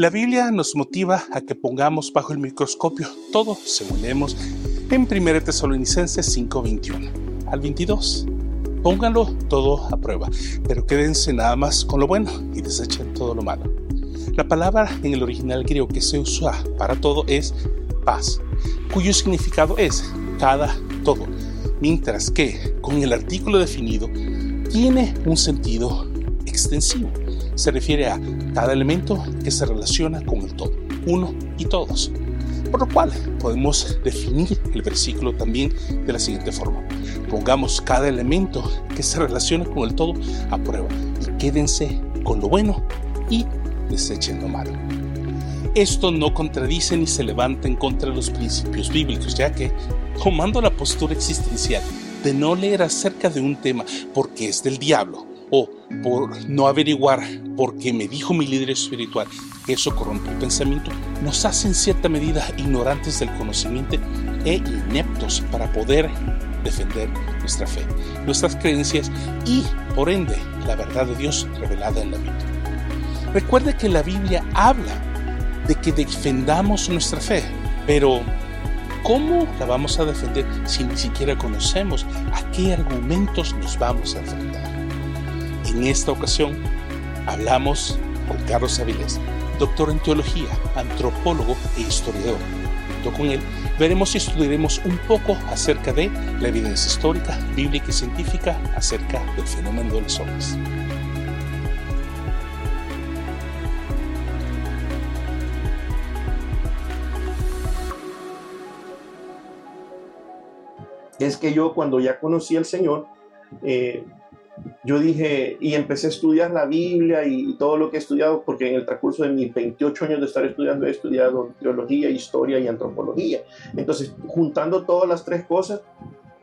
La Biblia nos motiva a que pongamos bajo el microscopio todo según leemos en 1 Tesalonicenses 5:21 al 22. Pónganlo todo a prueba, pero quédense nada más con lo bueno y desechen todo lo malo. La palabra en el original griego que se usa para todo es paz, cuyo significado es cada todo, mientras que con el artículo definido tiene un sentido extensivo. Se refiere a cada elemento que se relaciona con el todo, uno y todos. Por lo cual podemos definir el versículo también de la siguiente forma. Pongamos cada elemento que se relaciona con el todo a prueba y quédense con lo bueno y desechen lo malo. Esto no contradice ni se levanta en contra de los principios bíblicos, ya que, tomando la postura existencial de no leer acerca de un tema porque es del diablo, o por no averiguar porque me dijo mi líder espiritual que eso corrompe el pensamiento, nos hace en cierta medida ignorantes del conocimiento e ineptos para poder defender nuestra fe, nuestras creencias y, por ende, la verdad de Dios revelada en la Biblia. Recuerde que la Biblia habla de que defendamos nuestra fe, pero ¿cómo la vamos a defender si ni siquiera conocemos a qué argumentos nos vamos a enfrentar? En esta ocasión hablamos con Carlos Avilés, doctor en teología, antropólogo e historiador. Junto con él veremos y estudiaremos un poco acerca de la evidencia histórica, bíblica y científica acerca del fenómeno de los ovnis. Es que yo cuando ya conocí al Señor, eh, yo dije, y empecé a estudiar la Biblia y, todo lo que he estudiado, porque en el transcurso de mis 28 años de estar estudiando he estudiado teología, historia y antropología. Entonces, juntando todas las tres cosas,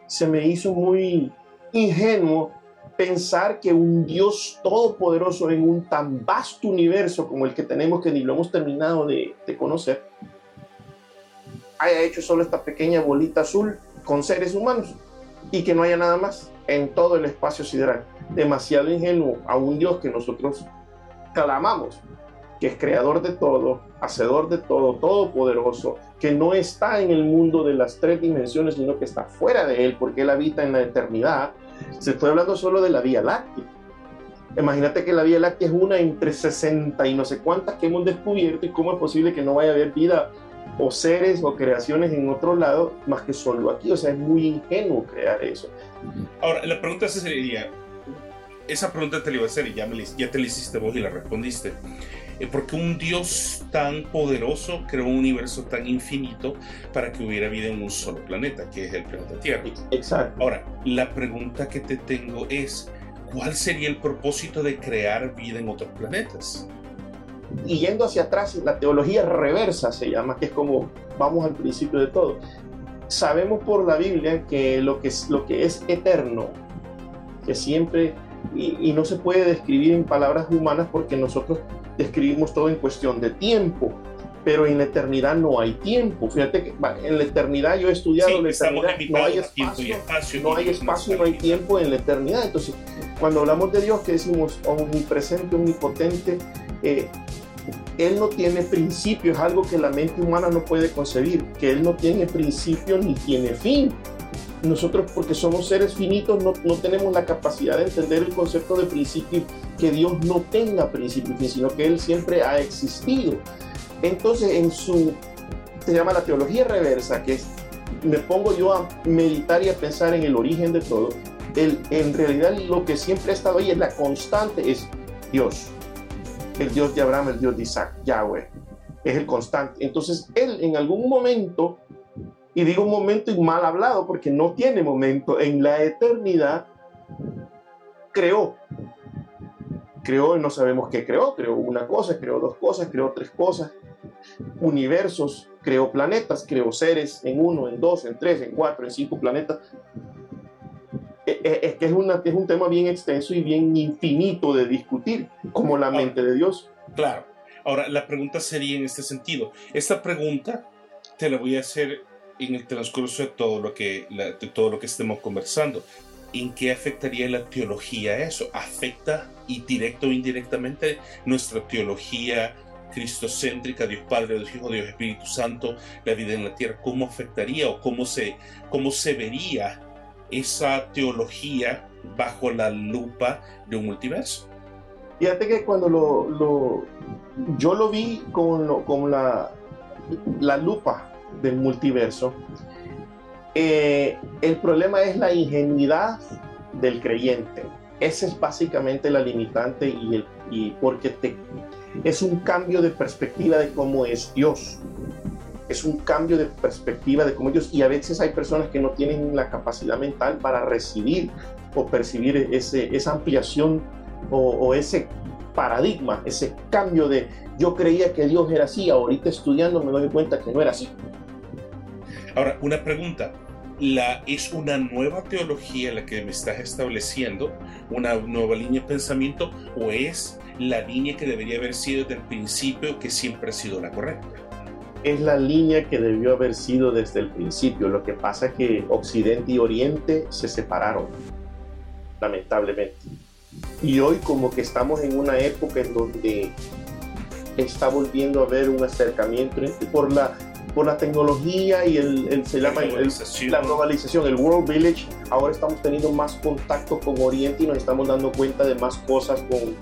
se me hizo muy ingenuo pensar que un Dios todopoderoso en un tan vasto universo como el que tenemos, que ni lo hemos terminado de, de conocer, haya hecho solo esta pequeña bolita azul con seres humanos y que no haya nada más en todo el espacio sideral. Demasiado ingenuo a un Dios que nosotros clamamos, que es creador de todo, hacedor de todo, todopoderoso, que no está en el mundo de las tres dimensiones, sino que está fuera de él, porque él habita en la eternidad. Se estoy hablando solo de la Vía Láctea. Imagínate que la Vía Láctea es una entre 60 y no sé cuántas que hemos descubierto y cómo es posible que no vaya a haber vida o seres o creaciones en otro lado más que solo aquí. O sea, es muy ingenuo crear eso. Ahora, la pregunta sería, esa pregunta te la iba a hacer y ya, me, ya te la hiciste vos y la respondiste. Eh, ¿Por qué un Dios tan poderoso creó un universo tan infinito para que hubiera vida en un solo planeta, que es el planeta Tierra? Exacto. Ahora, la pregunta que te tengo es, ¿cuál sería el propósito de crear vida en otros planetas? y yendo hacia atrás, la teología reversa se llama, que es como vamos al principio de todo. Sabemos por la Biblia que lo que es, lo que es eterno, que siempre, y, no se puede describir en palabras humanas porque nosotros describimos todo en cuestión de tiempo, pero en la eternidad no hay tiempo. Fíjate que en la eternidad yo he estudiado la eternidad, no hay espacio, espacio, no hay espacio, no hay tiempo en la eternidad. Entonces, cuando hablamos de Dios, que decimos omnipresente, omnipotente, eh, él no tiene principio, es algo que la mente humana no puede concebir, que Él no tiene principio ni tiene fin. Nosotros, porque somos seres finitos, no, no tenemos la capacidad de entender el concepto de principio, que Dios no tenga principio sino que Él siempre ha existido. Entonces, en su, se llama la teología reversa, que es, me pongo yo a meditar y a pensar en el origen de todo, el, en realidad lo que siempre ha estado ahí es la constante, es Dios el Dios de Abraham, el Dios de Isaac, Yahweh. Es el constante. Entonces, Él en algún momento, y digo un momento y mal hablado porque no tiene momento, en la eternidad, creó. Creó, no sabemos qué creó, creó una cosa, creó dos cosas, creó tres cosas, universos, creó planetas, creó seres en uno, en dos, en tres, en cuatro, en cinco planetas, eh, eh, es que es, una, es un tema bien extenso y bien infinito de discutir, como la mente de Dios. Claro. Ahora, la pregunta sería en este sentido. Esta pregunta te la voy a hacer en el transcurso de todo lo que, de todo lo que estemos conversando. ¿En qué afectaría la teología eso? ¿Afecta y directo o indirectamente nuestra teología cristocéntrica, Dios Padre, Dios Hijo, Dios Espíritu Santo, la vida en la tierra, ¿cómo afectaría o cómo se, cómo se vería esa teología bajo la lupa de un multiverso? Fíjate que cuando lo, yo lo vi con, con la, la lupa del multiverso, eh, el problema es la ingenuidad del creyente. Ese es básicamente la limitante y, el, y porque te, es un cambio de perspectiva de cómo es Dios. Es un cambio de perspectiva de cómo Dios. Y a veces hay personas que no tienen la capacidad mental para recibir o percibir ese, esa ampliación o, ese paradigma, ese cambio de yo creía que Dios era así, ahorita estudiando me doy cuenta que no era así. Ahora, una pregunta. La, ¿Es una nueva teología la que me estás estableciendo? ¿Una nueva línea de pensamiento? ¿O es la línea que debería haber sido desde el principio que siempre ha sido la correcta? Es la línea que debió haber sido desde el principio. Lo que pasa es que Occidente y Oriente se separaron, lamentablemente. Y hoy como que estamos en una época en donde está volviendo a haber un acercamiento por la, por la tecnología y el, se llama la globalización, el World Village. Ahora estamos teniendo más contacto con Oriente y nos estamos dando cuenta de más cosas con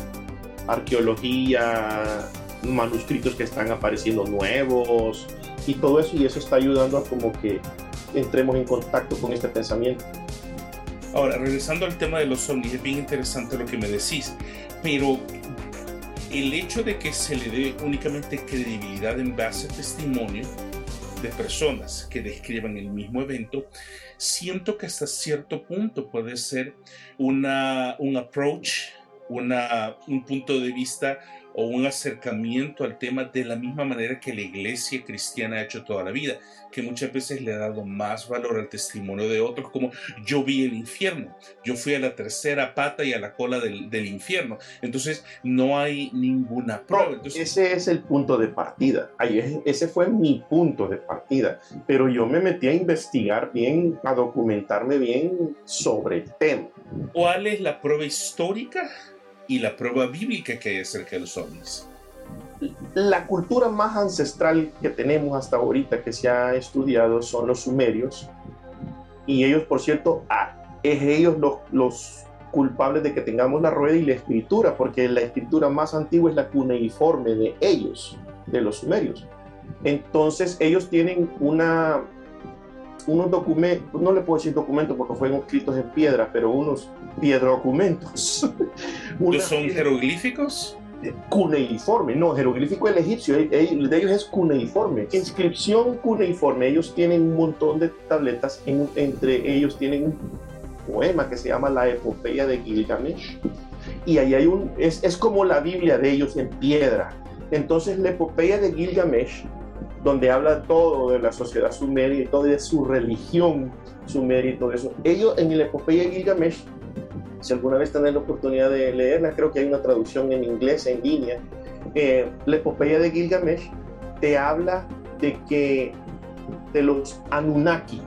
arqueología, manuscritos que están apareciendo nuevos y todo eso y eso está ayudando a como que entremos en contacto con este pensamiento. Ahora, regresando al tema de los ovnis, es bien interesante lo que me decís, pero el hecho de que se le dé únicamente credibilidad en base a testimonio de personas que describan el mismo evento, siento que hasta cierto punto puede ser una, un approach, una, un punto de vista o un acercamiento al tema de la misma manera que la iglesia cristiana ha hecho toda la vida, que muchas veces le ha dado más valor al testimonio de otros, como yo vi el infierno, yo fui a la tercera pata y a la cola del, infierno. Entonces no hay ninguna prueba. ese es el punto de partida. Ahí ese fue mi punto de partida. Pero yo me metí a investigar bien, a documentarme bien sobre el tema. ¿Cuál es la prueba histórica? Y la prueba bíblica que de los ovnis. La cultura más ancestral que tenemos hasta ahorita que se ha estudiado son los sumerios y ellos, por cierto, ah, es ellos los, los culpables de que tengamos la rueda y la escritura, porque la escritura más antigua es la cuneiforme de ellos, de los sumerios. Entonces ellos tienen una, unos documentos, no le puedo decir documentos porque fueron escritos en piedra, pero unos piedrocumentos. ¿Son jeroglíficos? Cuneiforme, no, jeroglífico el egipcio, de ellos es cuneiforme. Inscripción cuneiforme, ellos tienen un montón de tabletas, entre ellos tienen un poema que se llama La Epopeya de Gilgamesh. Y ahí hay un, es, es como la Biblia de ellos en piedra. Entonces la Epopeya de Gilgamesh donde habla todo de la sociedad sumeria y todo de su religión sumeria y todo eso. Ellos en el epopeya de Gilgamesh, si alguna vez tienen la oportunidad de leerla, creo que hay una traducción en inglés en línea. Eh, la epopeya de Gilgamesh te habla de que de los Anunnaki,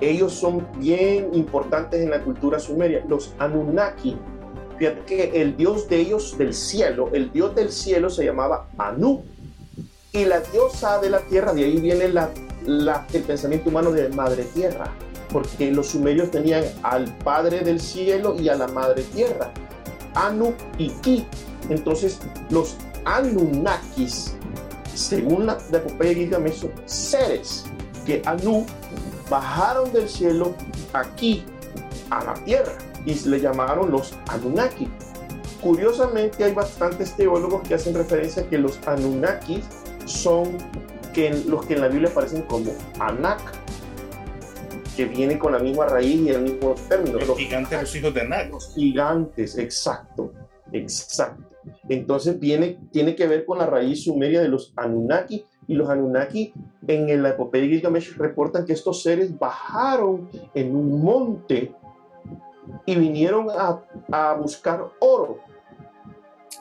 ellos son bien importantes en la cultura sumeria. Los Anunnaki, fíjate que el dios de ellos del cielo, el dios del cielo se llamaba Anu y la diosa de la tierra, de ahí viene la, el pensamiento humano de madre tierra, porque los sumerios tenían al padre del cielo y a la madre tierra, Anu y Ki. Entonces, los Anunnakis, según la, la epopeya Gilgamesh, son seres que Anu bajaron del cielo aquí a la tierra y se le llamaron los Anunnaki. Curiosamente hay bastantes teólogos que hacen referencia a que los Anunnakis son los que en la Biblia aparecen como Anak, que viene con la misma raíz y el mismo término. Los, gigantes, los hijos de Anak. Los gigantes, exacto, exacto. Entonces viene, tiene que ver con la raíz sumeria de los Anunnaki y los Anunnaki en la epopeya de Gilgamesh reportan que estos seres bajaron en un monte y vinieron a, a buscar oro.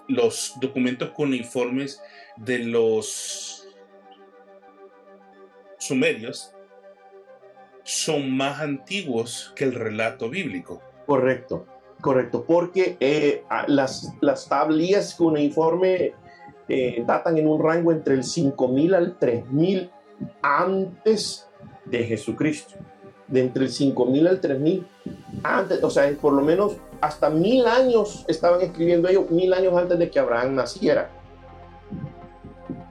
Los documentos con informes de los sumerios son más antiguos que el relato bíblico. Correcto, correcto, porque eh, las, las tablillas con informe eh, datan en un rango entre el 5000 al 3000 antes de Jesucristo. De entre el 5000 al 3000 antes, o sea, por lo menos hasta mil años estaban escribiendo ellos, mil años antes de que Abraham naciera.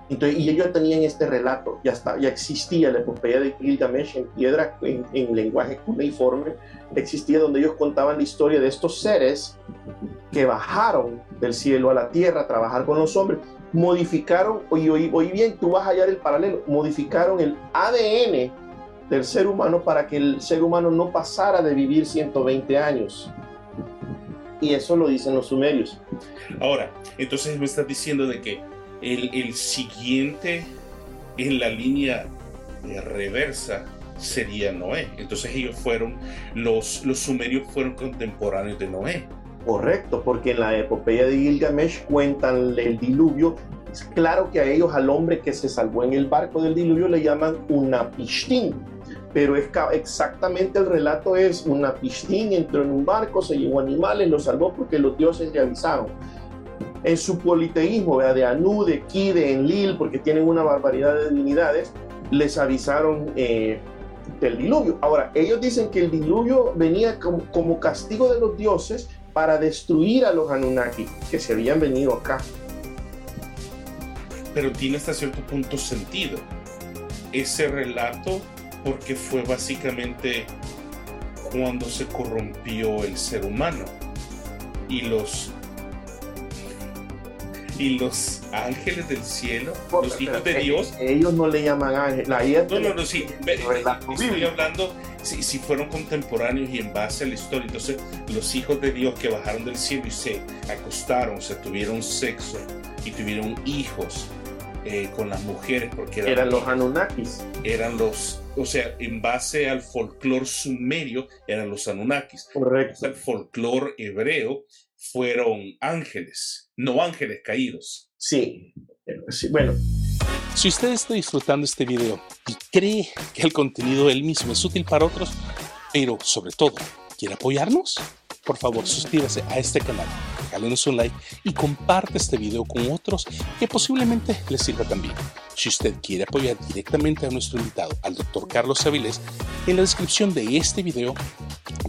Entonces, y ellos tenían este relato, ya, está, ya existía la epopeya de Gilgamesh en piedra, en, en lenguaje cuneiforme, existía donde ellos contaban la historia de estos seres que bajaron del cielo a la tierra a trabajar con los hombres, modificaron, oye, oye, bien, tú vas a hallar el paralelo, modificaron el ADN del ser humano para que el ser humano no pasara de vivir 120 años. Y eso lo dicen los sumerios. Ahora, entonces me estás diciendo de que el, siguiente en la línea reversa sería Noé. Entonces ellos fueron, los, los sumerios fueron contemporáneos de Noé. Correcto, porque en la epopeya de Gilgamesh cuentan el diluvio. Es claro que a ellos, al hombre que se salvó en el barco del diluvio, le llaman una pishtín. Pero es exactamente el relato es una pishtín entró en un barco, se llevó animales, lo salvó porque los dioses le avisaron. En su politeísmo, de Anu, de Ki, de Enlil, porque tienen una barbaridad de divinidades, les avisaron eh, del diluvio. Ahora, ellos dicen que el diluvio venía como, como castigo de los dioses para destruir a los Anunnaki que se habían venido acá. Pero tiene hasta cierto punto sentido ese relato porque fue básicamente cuando se corrompió el ser humano y los y los ángeles del cielo, los hijos de Dios. Ellos no le llaman ángeles. No, no, no, sí. Estoy hablando si, si, fueron contemporáneos y en base a la historia. Entonces, los hijos de Dios que bajaron del cielo y se acostaron, se tuvieron sexo y tuvieron hijos eh, con las mujeres, porque eran, eran los Anunnakis. Eran los, o sea, en base al folclore sumerio, eran los Anunnakis. Correcto. El folclore hebreo fueron ángeles, no ángeles caídos. Sí, sí, bueno. Si usted está disfrutando este video y cree que el contenido del mismo es útil para otros, pero sobre todo quiere apoyarnos, por favor suscríbase a este canal, regálenos un like y comparte este video con otros que posiblemente les sirva también. Si usted quiere apoyar directamente a nuestro invitado, al Dr. Carlos Avilés, en la descripción de este video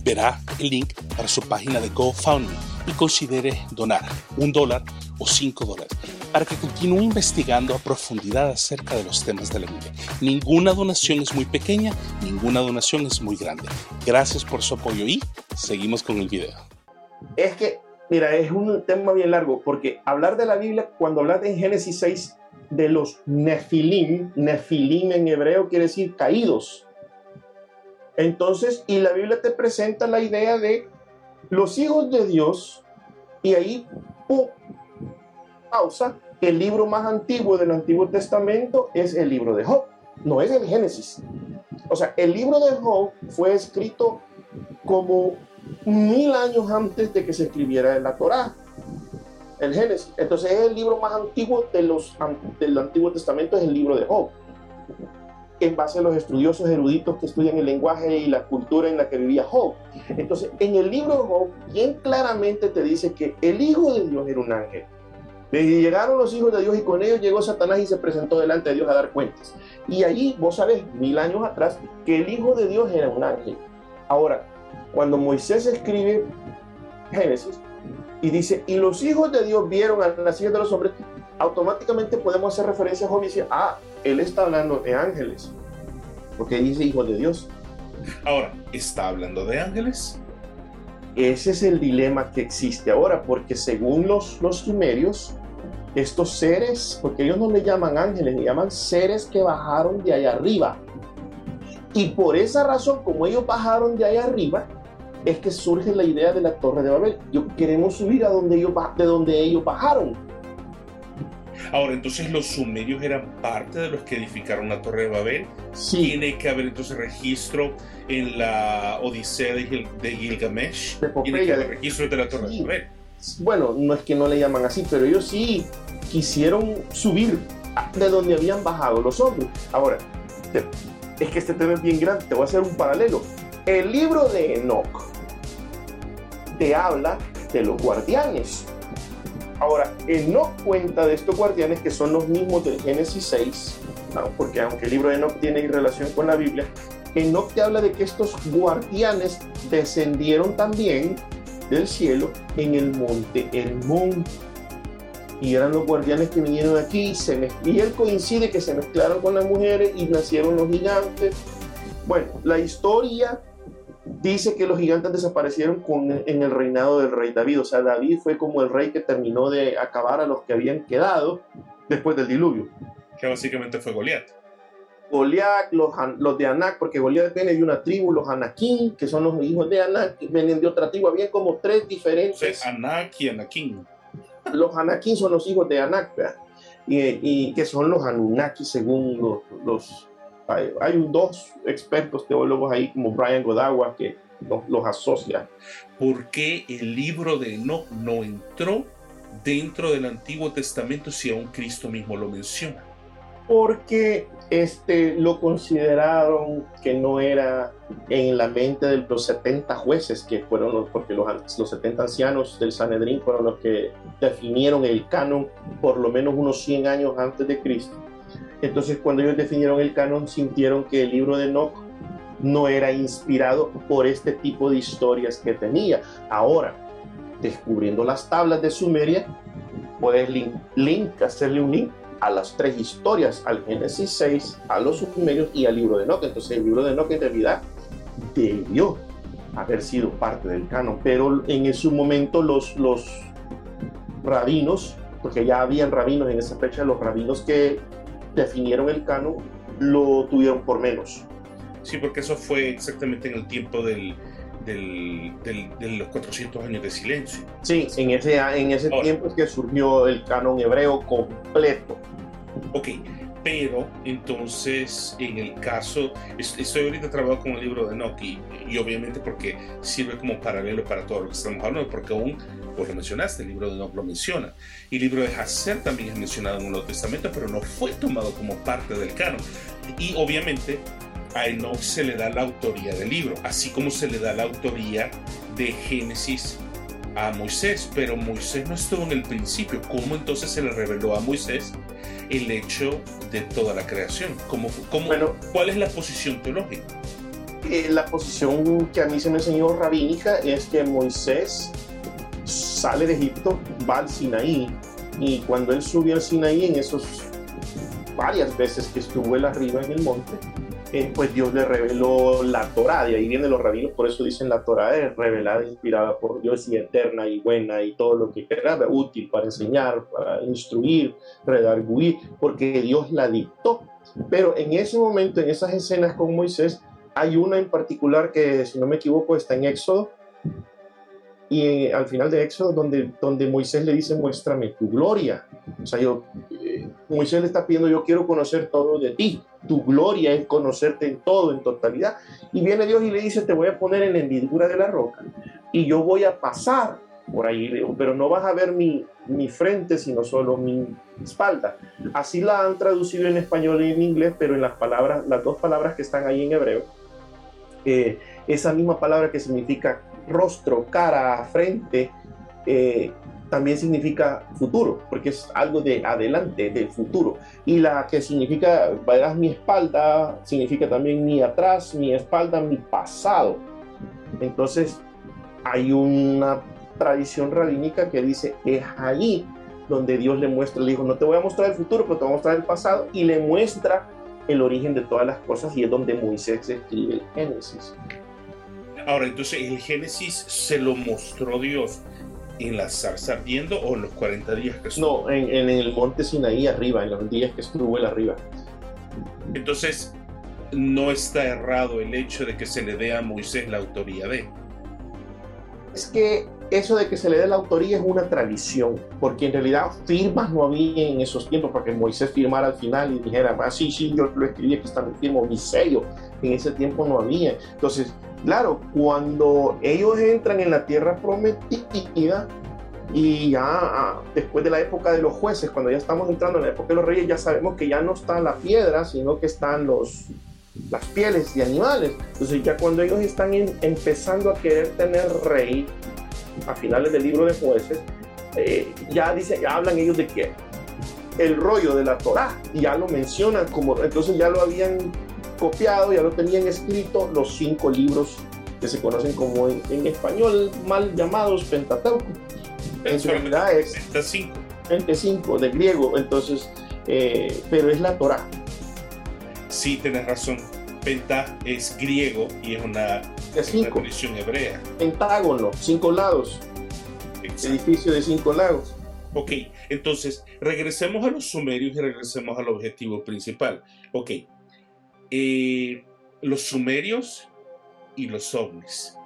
verá el link para su página de GoFundMe y considere donar un dólar o cinco dólares para que continúe investigando a profundidad acerca de los temas de la Biblia. Ninguna donación es muy pequeña, ninguna donación es muy grande. Gracias por su apoyo y seguimos con el video. Es que, mira, es un tema bien largo porque hablar de la Biblia, cuando hablas en Génesis 6 de los Nefilim, Nefilim en hebreo quiere decir caídos. Entonces, y la Biblia te presenta la idea de los hijos de Dios, y ahí, ¡pum! pausa, el libro más antiguo del Antiguo Testamento es el libro de Job, no es el Génesis. O sea, el libro de Job fue escrito como mil años antes de que se escribiera la Torá, el Génesis. Entonces es el libro más antiguo de los, del Antiguo Testamento, es el libro de Job en base a los estudiosos eruditos que estudian el lenguaje y la cultura en la que vivía Job. Entonces, en el libro de Job, bien claramente te dice que el Hijo de Dios era un ángel. Llegaron los hijos de Dios y con ellos llegó Satanás y se presentó delante de Dios a dar cuentas. Y allí, vos sabés, mil años atrás, que el Hijo de Dios era un ángel. Ahora, cuando Moisés escribe Génesis y dice, y los hijos de Dios vieron a las hijas de los hombres, automáticamente podemos hacer referencia a Job y decir, ah, él está hablando de ángeles, porque dice hijo de Dios. Ahora, ¿está hablando de ángeles? Ese es el dilema que existe ahora, porque según los, los sumerios, estos seres, porque ellos no le llaman ángeles, le llaman seres que bajaron de allá arriba. Y por esa razón, como ellos bajaron de allá arriba, es que surge la idea de la Torre de Babel. Yo queremos subir a donde ellos, de donde ellos bajaron. Ahora, entonces los sumerios eran parte de los que edificaron la Torre de Babel. Sí. Tiene que haber entonces registro en la Odisea de, Gil de Gilgamesh. De Tiene que haber registro de la Torre Sí. de Babel. Bueno, no es que no le llaman así, pero ellos sí quisieron subir de donde habían bajado los hombres. Ahora, te- es que este tema es bien grande, te voy a hacer un paralelo. El libro de Enoch te habla de los guardianes. Ahora, Enoch cuenta de estos guardianes que son los mismos del Génesis 6, porque aunque el libro de Enoch tiene relación con la Biblia, Enoch te habla de que estos guardianes descendieron también del cielo en el monte Hermón. Y eran los guardianes que vinieron aquí, y él coincide que se mezclaron con las mujeres y nacieron los gigantes. Bueno, la historia dice que los gigantes desaparecieron con, en el reinado del rey David. O sea, David fue como el rey que terminó de acabar a los que habían quedado después del diluvio. Que básicamente fue Goliat. Goliat, los, los, de Anak, porque Goliat viene de una tribu, los Anakim, que son los hijos de Anak, vienen de otra tribu. Había como tres diferentes. Anak y Anakim. Los Anakim son los hijos de Anak, y, y, que son los Anunnaki según los, los hay, dos expertos teólogos ahí, como Brian Godawa, que los, los asocia. ¿Por qué el libro de Enoch no entró dentro del Antiguo Testamento si aún Cristo mismo lo menciona? Porque este, lo consideraron que no era en la mente de los 70 jueces que fueron los, porque los, los 70 ancianos del Sanedrín fueron los que definieron el canon por lo menos unos 100 años antes de Cristo entonces, cuando ellos definieron el canon, sintieron que el libro de Enoch no era inspirado por este tipo de historias que tenía. Ahora, descubriendo las tablas de Sumeria, puedes link, hacerle un link a las tres historias, al Génesis 6, a los sumerios y al libro de Enoch. Entonces, el libro de Enoch en realidad debió haber sido parte del canon, pero en su momento los, los rabinos, porque ya habían rabinos en esa fecha, los rabinos que definieron el canon lo tuvieron por menos. Sí, porque eso fue exactamente en el tiempo del, del, de los 400 años de silencio. Sí, en ese, en ese tiempo es que surgió el canon hebreo completo. Ok, pero entonces en el caso, estoy ahorita trabajando con el libro de Noki y, obviamente porque sirve como paralelo para todo lo que estamos hablando, porque aún, pues lo mencionaste, el libro de Enoch lo menciona, y el libro de Hazer también es mencionado en el Nuevo Testamento, pero no fue tomado como parte del canon. Y obviamente a Enoch se le da la autoría del libro, así como se le da la autoría de Génesis a Moisés, pero Moisés no estuvo en el principio. ¿Cómo entonces se le reveló a Moisés el hecho de toda la creación? ¿Cómo, cómo, ¿Cuál es la posición teológica? Eh, la posición que a mí se me enseñó rabínica es que Moisés sale de Egipto, va al Sinaí, y cuando él subió al Sinaí, en esos varias veces que estuvo él arriba en el monte, eh, pues Dios le reveló la Torah, y ahí vienen los rabinos, por eso dicen la Torah es revelada, inspirada por Dios y eterna y buena y todo lo que era útil para enseñar, para instruir, redarguir, porque Dios la dictó. Pero en ese momento, en esas escenas con Moisés, hay una en particular que, si no me equivoco, está en Éxodo, y al final de Éxodo, donde, donde Moisés le dice, muéstrame tu gloria. O sea, yo, eh, Moisés le está pidiendo, yo quiero conocer todo de ti. Tu gloria es conocerte en todo, en totalidad. Y viene Dios y le dice, te voy a poner en la hendidura de la roca y yo voy a pasar por ahí, pero no vas a ver mi, mi frente, sino solo mi espalda. Así la han traducido en español y en inglés, pero en las palabras, las dos palabras que están ahí en hebreo, eh, esa misma palabra que significa rostro, cara, frente, eh, también significa futuro, porque es algo de adelante, del futuro. Y la que significa, verás mi espalda, significa también mi atrás, mi espalda, mi pasado. Entonces, hay una tradición rabínica que dice, es ahí donde Dios le muestra, le dijo, no te voy a mostrar el futuro, pero te voy a mostrar el pasado, y le muestra el origen de todas las cosas, y es donde Moisés escribe el Génesis. Ahora, entonces, ¿el Génesis se lo mostró Dios en la zarza ardiendo o en los 40 días que estuvo? No, en, en, el monte Sinaí arriba, en los días que estuvo él arriba. Entonces, no está errado el hecho de que se le dé a Moisés la autoría de. Es que eso de que se le dé la autoría es una tradición, porque en realidad firmas no había en esos tiempos para que Moisés firmara al final y dijera, ah, sí, sí, yo lo escribí, aquí está mi firma, mi sello. En ese tiempo no había. Entonces, Claro, cuando ellos entran en la tierra prometida y ya ah, después de la época de los jueces, cuando ya estamos entrando en la época de los reyes, ya sabemos que ya no está la piedra, sino que están los, las pieles de animales. Entonces ya cuando ellos están empezando a querer tener rey, a finales del libro de jueces, eh, ya dice, hablan ellos de que el rollo de la Torah, ya lo mencionan como, entonces ya lo habían copiado, ya lo tenían escrito los cinco libros que se conocen como en, español mal llamados Pentateuco. En realidad es 25. 25 de griego, entonces, eh, pero es la Torah. Sí, tienes razón. Penta es griego y es una, es hebrea. Pentágono, cinco lados. Edificio de cinco lados. Ok, entonces regresemos a los sumerios y regresemos al objetivo principal. Ok, eh, los sumerios y los ovnis.